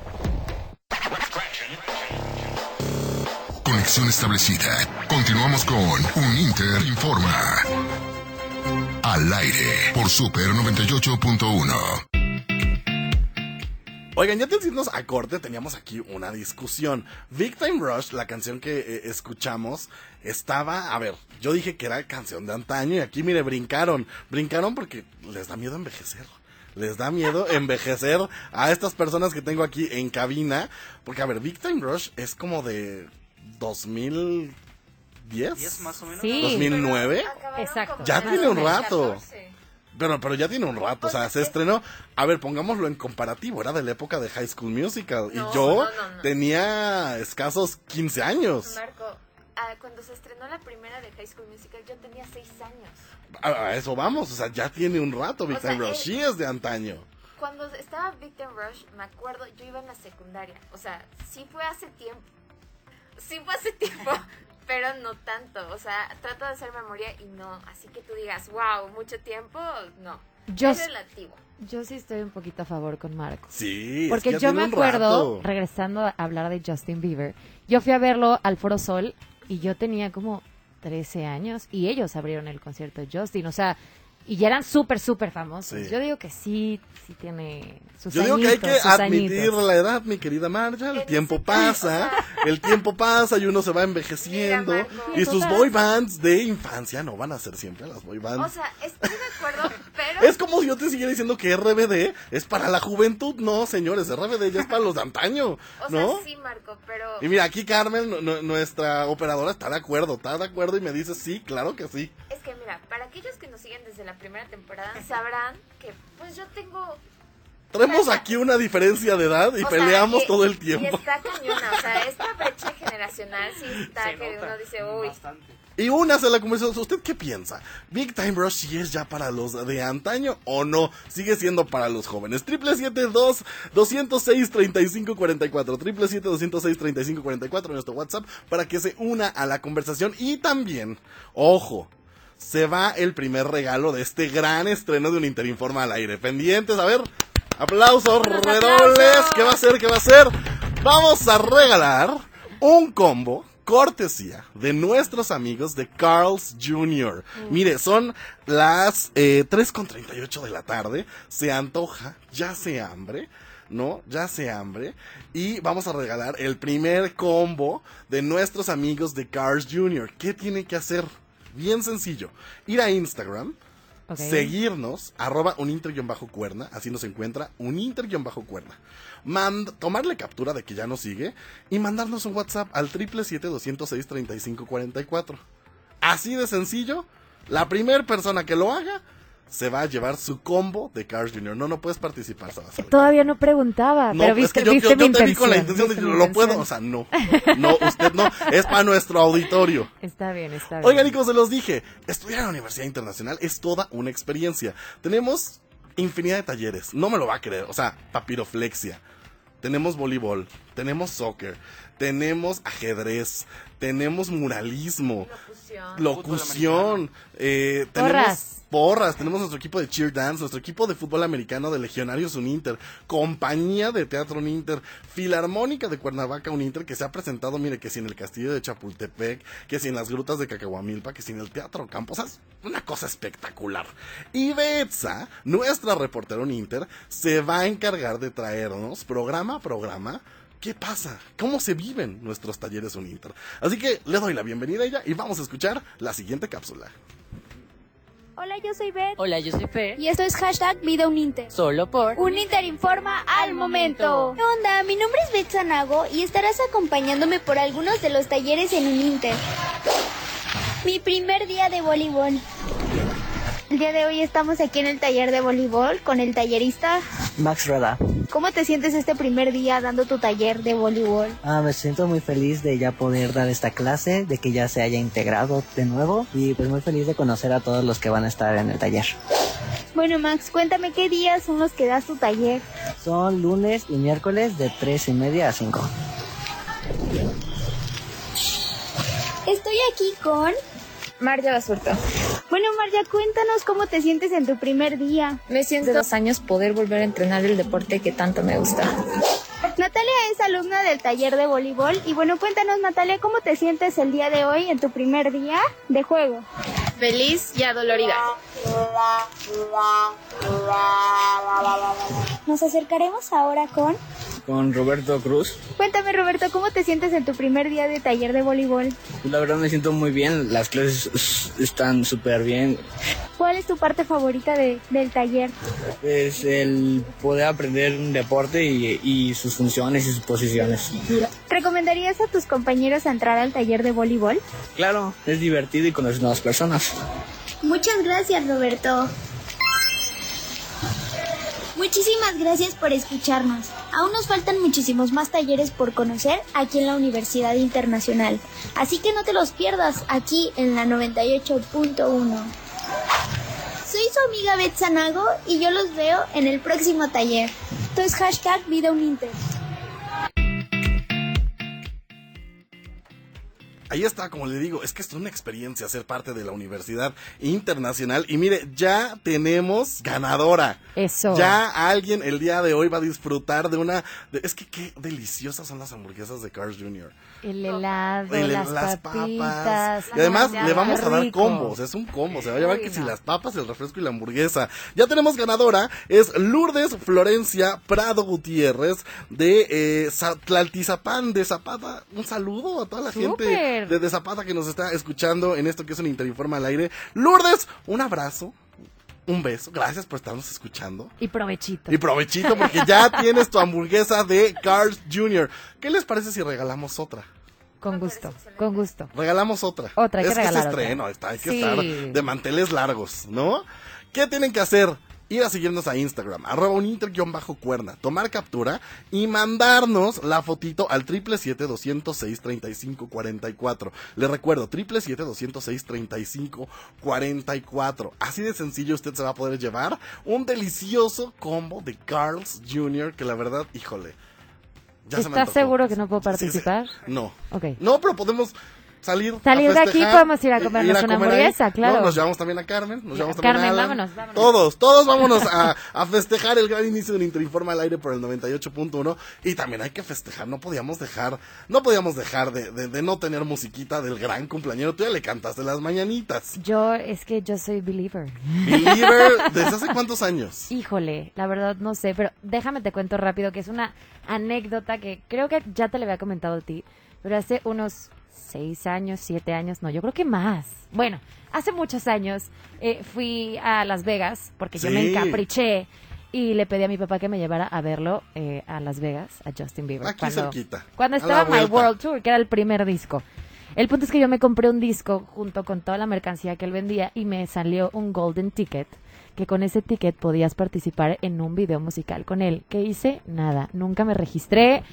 S1: Conexión establecida. Continuamos con Un Inter Informa. Al aire por Super 98.1.
S2: Oigan, ya antes de irnos a corte teníamos aquí una discusión. Big Time Rush, la canción que eh, escuchamos, estaba, a ver, yo dije que era canción de antaño y aquí mire, brincaron, brincaron porque les da miedo envejecer. Les da miedo envejecer a estas personas que tengo aquí en cabina. Porque, a ver, Big Time Rush es como de 2010.
S4: ¿10 más o menos?
S6: Sí.
S2: 2009.
S6: Exacto.
S2: Ya tiene un rato. Pero, pero ya tiene un rato, o sea, se estrenó. A ver, pongámoslo en comparativo, era de la época de High School Musical.
S3: No,
S2: y yo
S3: no, no, no.
S2: tenía escasos 15 años.
S3: Marco, ah, cuando se estrenó la primera de High School Musical, yo tenía seis años.
S2: A, a eso vamos, o sea, ya tiene un rato Big
S3: O sea,
S2: Time Rush. Sí es de antaño.
S3: Cuando estaba Victim Rush, me acuerdo, yo iba en la secundaria. O sea, sí fue hace tiempo. sí fue hace tiempo, pero no tanto. O sea, trato de hacer memoria y no. Así que tú digas, wow, mucho tiempo, no.
S6: Yo
S3: es relativo.
S6: Yo sí estoy un poquito a favor con Marco.
S2: Sí, es
S6: Porque
S2: que
S6: yo me acuerdo, regresando a hablar de Justin Bieber, yo fui a verlo al Foro Sol y yo tenía como 13 años y ellos abrieron el concierto de Justin, o sea, y ya eran súper, súper famosos.
S2: Sí.
S6: Yo digo que sí, sí tiene sus
S2: Yo digo que hay que admitir
S6: añitos.
S2: la edad, mi querida Marja. El tiempo pasa, el tiempo pasa y uno se va envejeciendo.
S3: Mira,
S2: y sus boy bands de infancia no van a ser siempre las boy
S3: O
S2: bands.
S3: sea, estoy de acuerdo, pero...
S2: es como si yo te siguiera diciendo que RBD es para la juventud. No, señores, RBD ya es para los de antaño.
S3: O sea,
S2: ¿No?
S3: sí, Marco, pero...
S2: Y mira, aquí Carmen, nu- nu- nuestra operadora, está de acuerdo, está de acuerdo y me dice sí, claro que sí.
S3: Es que mira, para aquellos que nos siguen desde la primera temporada, sabrán que pues yo tengo...
S2: Tenemos aquí una diferencia de edad y
S3: o sea,
S2: peleamos
S3: y-
S2: todo el
S3: Y
S2: tiempo.
S3: está cañona, o sea, esta brecha generacional sí está que uno dice, uy...
S2: Y una se la conversación. ¿Usted qué piensa? ¿Big Time Rush sí es ya para los de antaño o no? Sigue siendo para los jóvenes. Triple siete dos doscientos seis treinta y cinco cuarenta y cuatro. Triple siete doscientos seis treinta y cinco cuarenta y cuatro nuestro WhatsApp para que se una a la conversación. Y también, ojo, se va el primer regalo de este gran estreno de un Interinforma al aire. Pendientes, a ver. Aplausos, redobles. ¿Qué va a ser? ¿Qué va a ser? Vamos a regalar un combo cortesía de nuestros amigos de Carl's Jr. Mire, son las eh, 3.38 de la tarde. Se antoja, ya se hambre. ¿no? Ya se hambre. Y vamos a regalar el primer combo de nuestros amigos de Cars Jr. ¿Qué tiene que hacer? Bien sencillo. Ir a Instagram, seguirnos, arroba uninter-cuerna, así nos encuentra, uninter-cuerna. Tomarle captura de que ya nos sigue y mandarnos un WhatsApp al 777-206-3544. Así de sencillo, la primera persona que lo haga se va a llevar su combo de Cars Jr. No, no puedes participar, Salazar.
S6: Todavía no preguntaba,
S2: No,
S6: pero
S2: es
S6: viste,
S2: que yo,
S6: viste
S2: yo-
S6: mi
S2: te vi con la
S6: intención,
S2: de lo puedo, o sea, no. No, usted no, es para nuestro auditorio.
S6: Está bien, está bien.
S2: Oigan, y como se los dije, estudiar en la Universidad Internacional es toda una experiencia. Tenemos infinidad de talleres, no me lo va a creer, o sea, papiroflexia, tenemos voleibol, tenemos soccer, tenemos ajedrez, tenemos muralismo, locución, eh, tenemos
S6: Porras.
S2: porras, tenemos nuestro equipo de cheer dance, nuestro equipo de fútbol americano de Legionarios Uninter, compañía de teatro Uninter, filarmónica de Cuernavaca Uninter que se ha presentado, mire, que si en el castillo de Chapultepec, que si en las grutas de Cacahuamilpa, que si en el teatro Campos, es una cosa espectacular. Y Betsa, nuestra reportera Uninter, se va a encargar de traernos programa a programa ¿Qué pasa? ¿Cómo se viven nuestros talleres Uninter? Así que le doy la bienvenida a ella y vamos a escuchar la siguiente cápsula.
S9: Hola, yo soy Beth.
S10: Hola, yo soy Fer.
S9: Y esto es hashtag Vida Uninter.
S10: Solo por
S9: Uninter informa al momento. ¿Qué onda? Mi nombre es Beth Sanago y estarás acompañándome por algunos de los talleres en Uninter. Mi primer día de voleibol. El día de hoy estamos aquí en el taller de voleibol con el tallerista.
S10: Max Rada.
S9: ¿Cómo te sientes este primer día dando tu taller de voleibol?
S10: Ah, me siento muy feliz de ya poder dar esta clase, de que ya se haya integrado de nuevo y pues muy feliz de conocer a todos los que van a estar en el taller.
S9: Bueno, Max, cuéntame qué días son los que das tu taller.
S10: Son lunes y miércoles de 3 y media a 5.
S9: Estoy aquí con...
S3: Marja Basurto.
S9: Bueno, Marja, cuéntanos cómo te sientes en tu primer día.
S3: Me siento dos años poder volver a entrenar el deporte que tanto me gusta.
S9: Natalia es alumna del taller de voleibol y bueno, cuéntanos Natalia, ¿cómo te sientes el día de hoy en tu primer día de juego?
S3: Feliz y adolorida.
S9: Nos acercaremos ahora con...
S13: Con Roberto Cruz.
S9: Cuéntame Roberto, ¿cómo te sientes en tu primer día de taller de voleibol?
S13: La verdad me siento muy bien, las clases están súper bien.
S9: ¿Cuál es tu parte favorita de- del taller?
S13: Es el poder aprender un deporte y, y sus funciones y sus posiciones.
S9: ¿Recomendarías a tus compañeros entrar al taller de voleibol?
S13: Claro, es divertido y conocer nuevas personas.
S9: Muchas gracias Roberto. Muchísimas gracias por escucharnos. Aún nos faltan muchísimos más talleres por conocer aquí en la Universidad Internacional. Así que no te los pierdas aquí en la 98.1. Soy su amiga Beth Sanago y yo los veo en el próximo taller. Esto es hashtag Vida Uninter.
S2: Ahí está, como le digo, es que es una experiencia ser parte de la Universidad Internacional. Y mire, ya tenemos ganadora.
S6: Eso.
S2: Ya alguien el día de hoy va a disfrutar de una... de- es que qué deliciosas son las hamburguesas de Cars Jr.
S6: El helado,
S2: El-
S6: las,
S2: las
S6: papitas.
S2: Y además le vamos a dar combos, es un combo, se va a llevar
S6: Uy,
S2: que si las papas, el refresco y la hamburguesa. Ya tenemos ganadora, es Lourdes Florencia Prado Gutiérrez de eh, Za- Tlaltizapán de Zapata. Un saludo a toda la gente de Zapata que nos está escuchando en esto que es un Interinforma al aire. Lourdes, un abrazo. Un beso, gracias por estarnos escuchando.
S6: Y provechito.
S2: Y provechito porque ya tienes tu hamburguesa de Cars Jr. ¿Qué les parece si regalamos otra?
S6: Con gusto, con gusto.
S2: Regalamos otra.
S6: Otra, hay que
S2: es
S6: regalar
S2: es
S6: otra.
S2: estreno, está, hay que
S6: Sí.
S2: estar de manteles largos, ¿no? ¿Qué tienen que hacer? Ir a seguirnos a Instagram, arroba un inter-cuerna, tomar captura y mandarnos la fotito al 777-206-3544. Les recuerdo, 777-206-3544. Así de sencillo usted se va a poder llevar un delicioso combo de Carl's Jr. que la verdad, híjole. ya
S6: ¿Estás seguro que no puedo
S2: Sí, sí.
S6: participar?
S2: No.
S6: Ok.
S2: No, pero podemos salir.
S6: De aquí, podemos ir a comernos una
S2: comer ahí.
S6: hamburguesa, claro.
S2: No, nos llevamos también a Carmen, nos llevamos también
S6: Carmen,
S2: a Alan.
S6: vámonos, vámonos.
S2: Todos, todos vámonos a, a festejar el gran inicio del Interinforma al aire por el 98.1 y también hay que festejar, no podíamos dejar, no podíamos dejar de, de- de no tener musiquita del gran cumpleañero. Tú ya le cantaste las mañanitas.
S6: Yo, es que yo soy believer.
S2: Believer, ¿desde hace cuántos años?
S6: Híjole, la verdad no sé, pero déjame te cuento rápido que es una anécdota que creo que ya te le había comentado a ti, pero hace unos seis años, siete años, no, yo creo que más. Bueno, hace muchos años eh, fui a Las Vegas porque yo me encapriché y le pedí a mi papá que me llevara a verlo eh, a Las Vegas, a Justin Bieber.
S2: Aquí
S6: cuando,
S2: cerquita,
S6: Cuando estaba My. World Tour, que era el primer disco. El punto es que yo me compré un disco junto con toda la mercancía que él vendía y me salió un golden ticket que con ese ticket podías participar en un video musical con él. ¿Qué hice? Nada, nunca me registré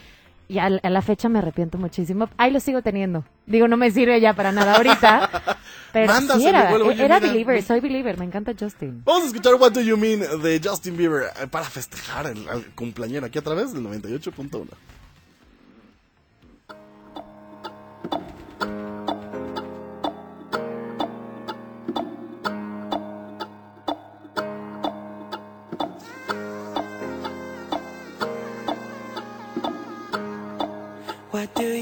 S6: y a, la fecha me arrepiento muchísimo. Ahí lo sigo teniendo. Digo, no me sirve ya para nada ahorita. Pero sí era,
S2: oye,
S6: era
S2: mira.
S6: believer, soy believer, me encanta Justin.
S2: Vamos a escuchar What Do You Mean de Justin Bieber eh, para festejar el, al cumpleañero aquí a través del 98.1.
S5: What do you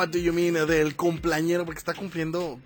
S8: What Do You Mean
S2: del cumpleañero porque está cumpliendo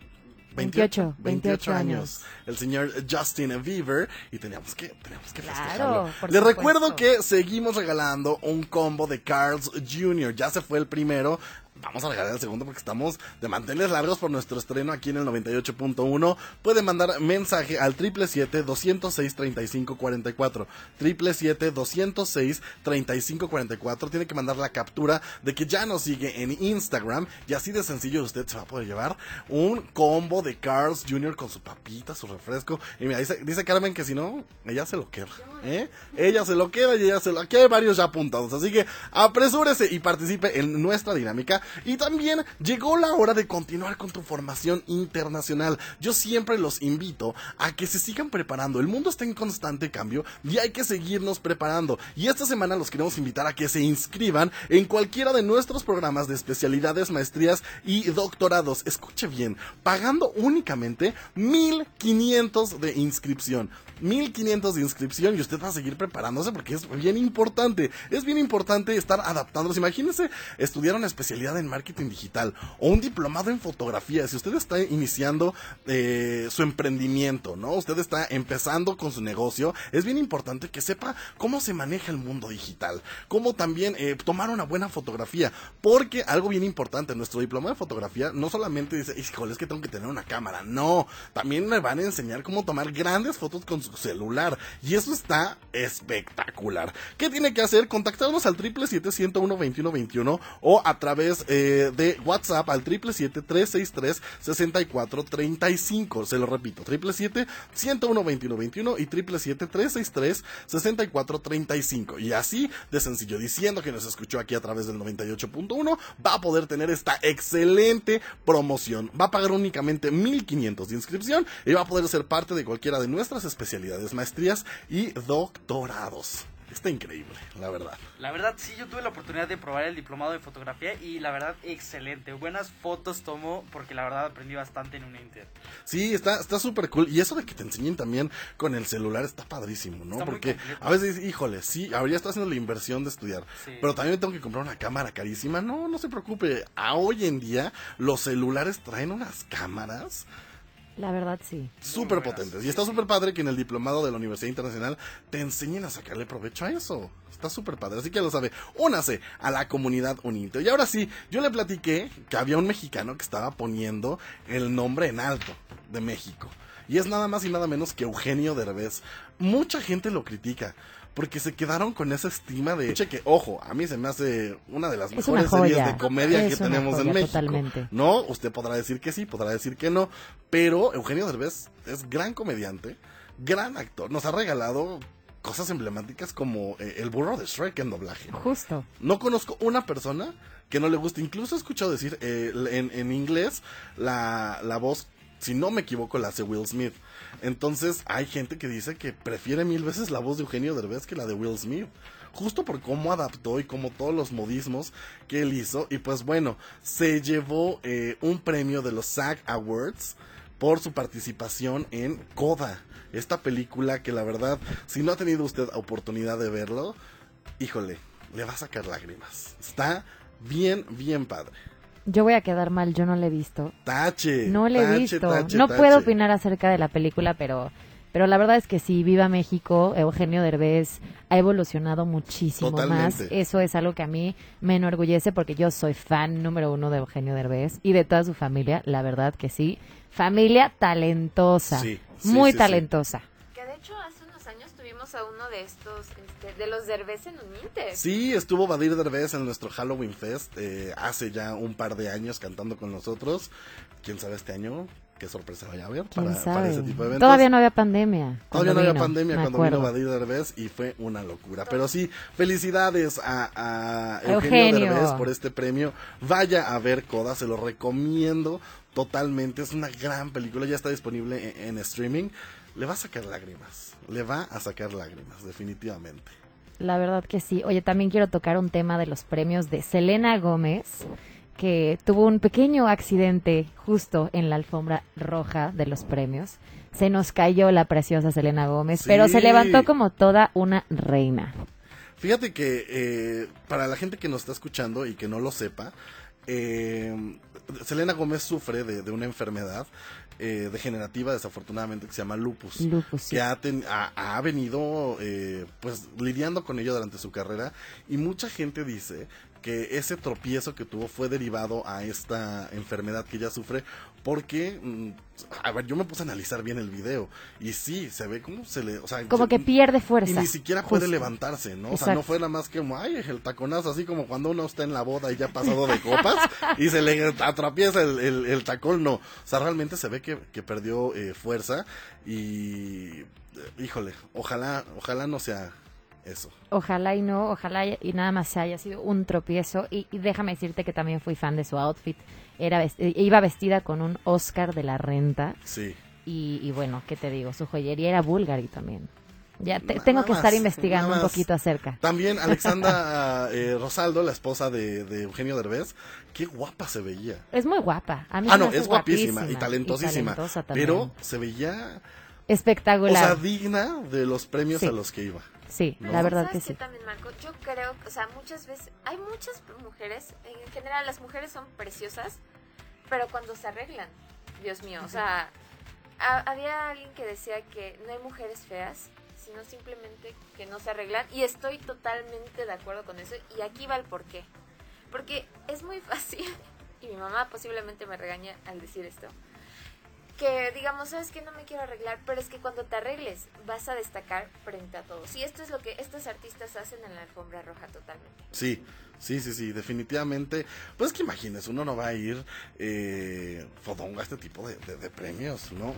S6: 28, 28 años.
S2: El señor Justin Bieber y teníamos que teníamos que
S6: Claro,
S2: Les recuerdo que seguimos regalando un combo de Carl's Jr. Ya se fue el primero. Vamos a regalar el segundo porque estamos de manteles largos por nuestro estreno aquí en el 98.1. Puede mandar mensaje al 777-206-3544. 777-206-3544. Tiene que mandar la captura de que ya nos sigue en Instagram. Y así de sencillo usted se va a poder llevar un combo de Carl's Jr. con su papita, su refresco. Y mira, dice, Carmen que si no, ella se lo queda. ¿eh? Ella se lo queda y ella se lo... Aquí hay varios ya apuntados. Así que apresúrese y participe en nuestra dinámica. Y también llegó la hora de continuar con tu formación internacional. Yo siempre los invito a que se sigan preparando. El mundo está en constante cambio y hay que seguirnos preparando. Y esta semana los queremos invitar a que se inscriban en cualquiera de nuestros programas de especialidades, maestrías y doctorados. Escuche bien, pagando únicamente 1500 de inscripción. 1500 de inscripción y usted va a seguir preparándose porque es bien importante. Es bien importante estar adaptándose. Imagínense estudiar una especialidad en marketing digital o un diplomado en fotografía. Si usted está iniciando eh, su emprendimiento, ¿no? Usted está empezando con su negocio. Es bien importante que sepa cómo se maneja el mundo digital. Cómo también eh, tomar una buena fotografía. Porque algo bien importante, nuestro diploma de fotografía no solamente dice, híjole, es que tengo que tener una cámara. No, también me van a enseñar cómo tomar grandes fotos con su celular. Y eso está espectacular. ¿Qué tiene que hacer? Contactarnos al 777-101-2121 o a través eh, de WhatsApp al 777-363-6435. Se lo repito, 777-101-2121 y 777-363-6435. Y así de sencillo, diciendo que nos escuchó aquí a través del 98.1, va a poder tener esta excelente promoción. Va a pagar únicamente 1500 de inscripción y va a poder ser parte de cualquiera de nuestras especialidades, maestrías y doctorados. Está increíble, la verdad.
S4: La verdad, sí, yo tuve la oportunidad de probar el diplomado de fotografía y la verdad, excelente. Buenas fotos tomo porque la verdad aprendí bastante en un Inter.
S2: Sí, está está súper cool. Y eso de que te enseñen también con el celular está padrísimo, ¿no?
S4: Está
S2: Porque a veces, híjole, sí, ya está haciendo la inversión de estudiar.
S4: Sí.
S2: Pero también tengo que comprar una cámara carísima. No, no se preocupe. A hoy en día los celulares traen unas cámaras
S6: La verdad, sí.
S2: súper potentes. Y está súper padre que en el diplomado de la Universidad Internacional te enseñen a sacarle provecho a eso. Está súper padre. Así que lo sabe. Únase a la comunidad Uninter. Y ahora sí, yo le platiqué que había un mexicano que estaba poniendo el nombre en alto de México. Y es nada más y nada menos que Eugenio Derbez. Mucha gente lo critica. Porque se quedaron con esa estima de... Che, que, ojo, a mí se me hace una de las
S6: Es
S2: mejores series de comedia
S6: Es
S2: que tenemos en México.
S6: totalmente.
S2: No, usted podrá decir que sí, podrá decir que no, pero Eugenio Derbez es gran comediante, gran actor, nos ha regalado cosas emblemáticas como eh, el burro de Shrek en doblaje.
S6: Justo.
S2: No conozco una persona que no le guste, incluso he escuchado decir eh, en, en inglés la, la voz, si no me equivoco, la hace Will Smith. Entonces hay gente que dice que prefiere mil veces la voz de Eugenio Derbez que la de Will Smith. Justo por cómo adaptó y como todos los modismos que él hizo. Y pues bueno, se llevó eh, un premio de los SAG Awards por su participación en Coda. Esta película que la verdad, si no ha tenido usted oportunidad de verlo, híjole, le va a sacar lágrimas. Está bien, bien padre.
S6: Yo voy a quedar mal, yo no la he visto.
S2: Tache.
S6: No la he
S2: tache,
S6: visto.
S2: tache,
S6: no
S2: tache.
S6: puedo opinar acerca de la película, pero, pero la verdad es que sí, Viva México, Eugenio Derbez ha evolucionado muchísimo más. Eso es algo que a mí me enorgullece porque yo soy fan número uno de Eugenio Derbez y de toda su familia, la verdad que sí. Familia talentosa.
S2: Sí, sí,
S6: muy
S2: sí, sí.
S6: talentosa.
S3: Que de hecho hace tuvimos a uno de estos, este, de los Derbez en un Inter.
S2: Sí, estuvo Badir Derbez en nuestro Halloween Fest eh, hace ya un par de años cantando con nosotros. ¿Quién sabe este año? qué sorpresa vaya a haber
S6: ¿Quién
S2: para, ese tipo de eventos.
S6: Todavía no había pandemia.
S2: Todavía no había pandemia
S6: me
S2: cuando
S6: acuerdo.
S2: vino Badir Derbez y fue una locura. Pero sí, felicidades a, a Eugenio,
S6: Eugenio.
S2: Derbez por este premio. Vaya a ver Coda, se lo recomiendo totalmente. Es una gran película, ya está disponible en, en streaming. Le va a sacar lágrimas, le va a sacar lágrimas, definitivamente.
S6: La verdad que sí. Oye, también quiero tocar un tema de los premios de Selena Gómez, que tuvo un pequeño accidente justo en la alfombra roja de los premios. Se nos cayó la preciosa Selena Gómez,
S2: Sí.
S6: pero se levantó como toda una reina.
S2: Fíjate que eh, para la gente que nos está escuchando y que no lo sepa, eh, Selena Gómez sufre de, de una enfermedad eh, degenerativa, desafortunadamente, que se llama lupus.
S6: Lupus, sí.
S2: Que ha, ten- ha- ha venido eh, pues lidiando con ello durante su carrera y mucha gente dice que ese tropiezo que tuvo fue derivado a esta enfermedad que ella sufre porque, mm, a ver, yo me puse a analizar bien el video y sí, se ve como se le, o sea,
S6: Como
S2: se-
S6: que pierde fuerza.
S2: y ni siquiera puede levantarse, ¿no? O sea, no fue nada más que como, ay, el taconazo, así como cuando uno está en la boda y ya ha pasado de copas y se le atraviesa el, el- el tacón, no. O sea, realmente se ve que, que perdió eh, fuerza y, eh, híjole, ojalá, ojalá no sea eso.
S6: Ojalá y no, ojalá y y nada más se haya sido un tropiezo. Y, y déjame decirte que también fui fan de su outfit. Era eh, iba vestida con un Oscar de la renta.
S2: Sí.
S6: Y, y bueno, ¿qué te digo? Su joyería era Bulgari también. Ya te- tengo que estar investigando un poquito acerca.
S2: También Alexandra eh, Rosaldo, la esposa de, de Eugenio Derbez, qué guapa se veía.
S6: Es muy guapa. A mí
S2: Ah, no, es guapísima y talentosísima.
S6: talentosa también.
S2: pero se veía, o
S6: Espectacular.
S2: sea, digna de los premios
S6: Sí.
S2: a los que iba.
S6: Sí,
S2: ¿no?
S6: la verdad
S3: ¿Sabes
S6: que sí.
S3: también, Marco? Yo creo, o sea, muchas veces, hay muchas mujeres, en general las mujeres son preciosas, pero cuando se arreglan, Dios mío, o sea, ha- había alguien que decía que no hay mujeres feas, sino simplemente que no se arreglan, y estoy totalmente de acuerdo con eso, y aquí va el porqué. Porque es muy fácil, y mi mamá posiblemente me regaña al decir esto, que digamos, sabes que no me quiero arreglar, pero es que cuando te arregles vas a destacar frente a todos. Y esto es lo que estos artistas hacen en la alfombra roja totalmente.
S2: Sí, sí, sí, sí, definitivamente. Pues que imagines, uno no va a ir eh, fodongo a este tipo de, de- de premios, ¿no?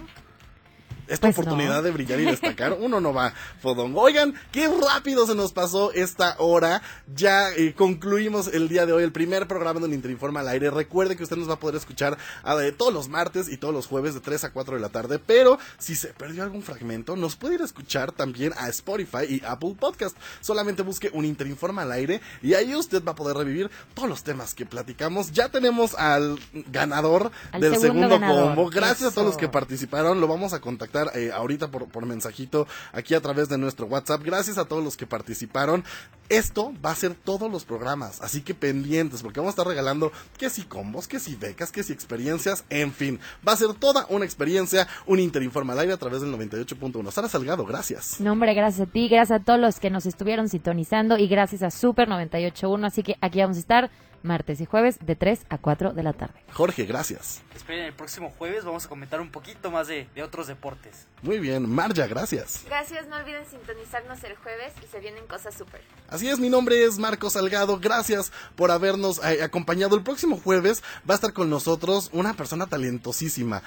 S2: Esta
S6: Pues
S2: oportunidad
S6: no.
S2: de brillar y destacar, uno no va fodongo. Oigan, qué rápido se nos pasó esta hora. Ya eh, concluimos el día de hoy el primer programa de Interinforma al aire. Recuerde que usted nos va a poder escuchar a, de todos los martes y todos los jueves de 3 a 4 de la tarde. Pero si se perdió algún fragmento, nos puede ir a escuchar también a Spotify y Apple Podcast. Solamente busque un Interinforma al aire y ahí usted va a poder revivir todos los temas que platicamos. Ya tenemos al ganador
S6: Al
S2: del
S6: segundo
S2: segundo
S6: ganador.
S2: combo. Gracias a todos los que participaron. Lo vamos a contactar eh, ahorita por, mensajito aquí a través de nuestro WhatsApp. Gracias a todos los que participaron. Esto va a ser todos los programas, así que pendientes, porque vamos a estar regalando que si combos, que si becas, que si experiencias, en fin. Va a ser toda una experiencia, un Interinforma al a través del 98.1. Sara Salgado, gracias.
S6: No, hombre, gracias a ti, gracias a todos los que nos estuvieron sintonizando y gracias a Super 98.1. Así que aquí vamos a estar martes y jueves de 3 a 4 de la tarde.
S2: Jorge, gracias.
S4: Esperen, el próximo jueves vamos a comentar un poquito más de, de otros deportes.
S2: Muy bien, Marja, gracias.
S3: Gracias, no olviden sintonizarnos el jueves y se vienen cosas súper.
S2: Así es, mi nombre es Marco Salgado. Gracias por habernos eh, acompañado. El próximo jueves va a estar con nosotros una persona talentosísima.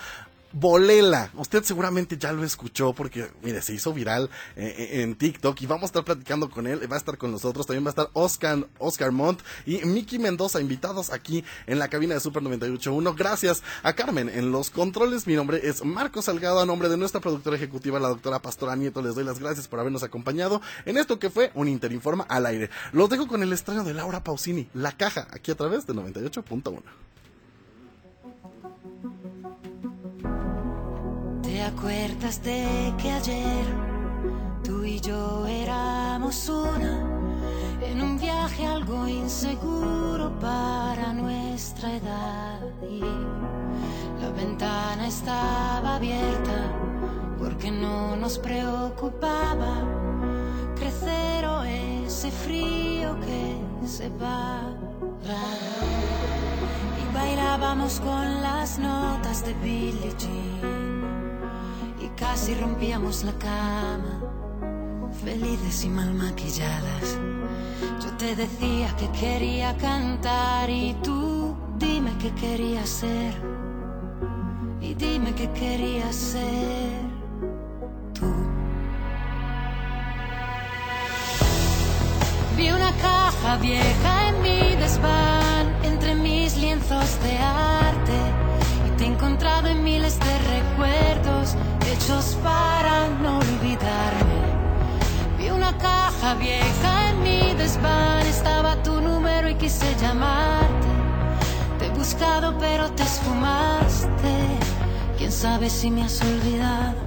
S2: Bolela, usted seguramente ya lo escuchó porque, mire, se hizo viral eh, eh, en TikTok y vamos a estar platicando con él, va a estar con nosotros, también va a estar Oscar, Oscar Montt y Miki Mendoza invitados aquí en la cabina de Super 98.1. Gracias a Carmen en los controles, mi nombre es Marco Salgado, a nombre de nuestra productora ejecutiva, la doctora Pastora Nieto, les doy las gracias por habernos acompañado en esto que fue un Interinforma al aire. Los dejo con el estreno de Laura Pausini, La Caja, aquí a través de 98.1.
S17: acuerdas de que ayer tú y yo éramos una en un viaje algo inseguro para nuestra edad? La ventana estaba abierta porque no nos preocupaba crecer o ese frío que se va. Y bailábamos con las notas de Billie Jean casi rompíamos la cama. felices y mal maquilladas. Yo te decía que quería cantar y tú dime qué querías ser. Y dime qué querías ser tú. Vi una caja vieja en mi desván, entre mis lienzos de arte. Y te he encontrado en miles de para no olvidarme. Vi una caja vieja en mi desván, estaba tu número y quise llamarte. Te he buscado pero te esfumaste. Quién sabe si me has olvidado.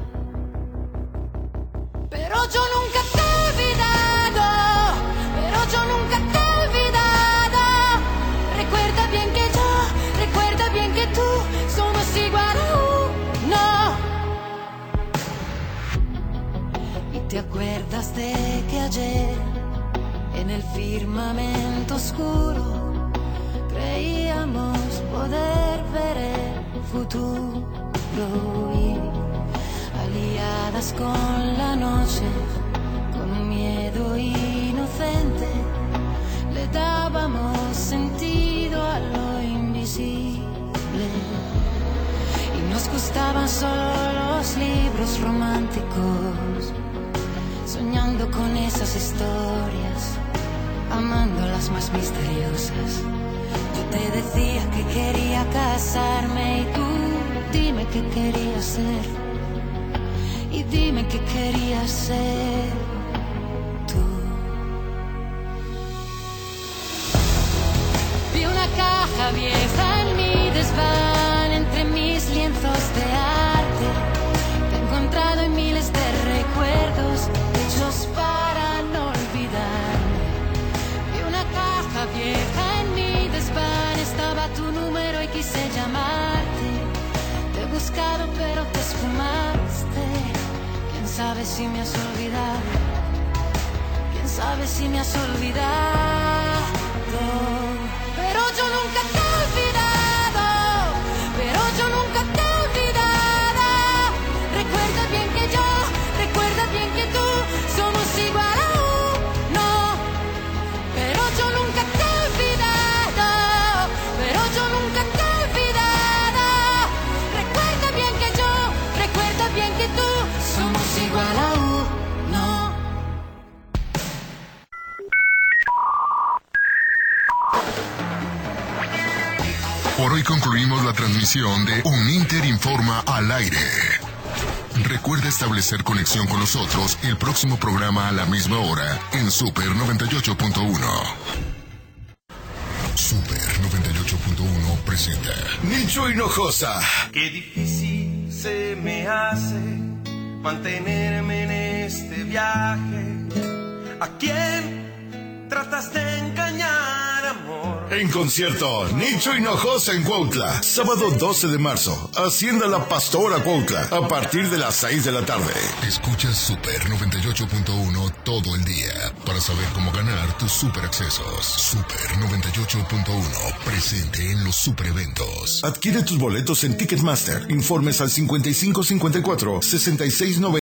S17: Pero yo nunca te he olvidado. Pero yo nunca que ayer en el firmamento oscuro creíamos poder ver el futuro y aliadas con la noche, con miedo inocente, le dábamos sentido a lo invisible. Y nos gustaban solo los libros románticos, soñando con esas historias, amando las más misteriosas. Yo te decía que quería casarme y tú dime qué querías ser. Y dime qué querías ser tú. Vi una caja vieja en mi desván,
S1: Conexión con nosotros el próximo programa a la misma hora en Super 98.1. Super 98.1 presenta
S21: Nicho Hinojosa.
S22: Qué difícil se me hace mantenerme en este viaje. ¿A quién tratas de?
S21: En concierto, Nicho Hinojosa en Cuautla. Sábado 12 de marzo. Hacienda La Pastora Cuautla. A partir de las 6 de la tarde.
S1: Escuchas Super 98.1 todo el día para saber cómo ganar tus super accesos. Super 98.1 presente en los super eventos.
S21: Adquiere tus boletos en Ticketmaster. Informes al 5554 6690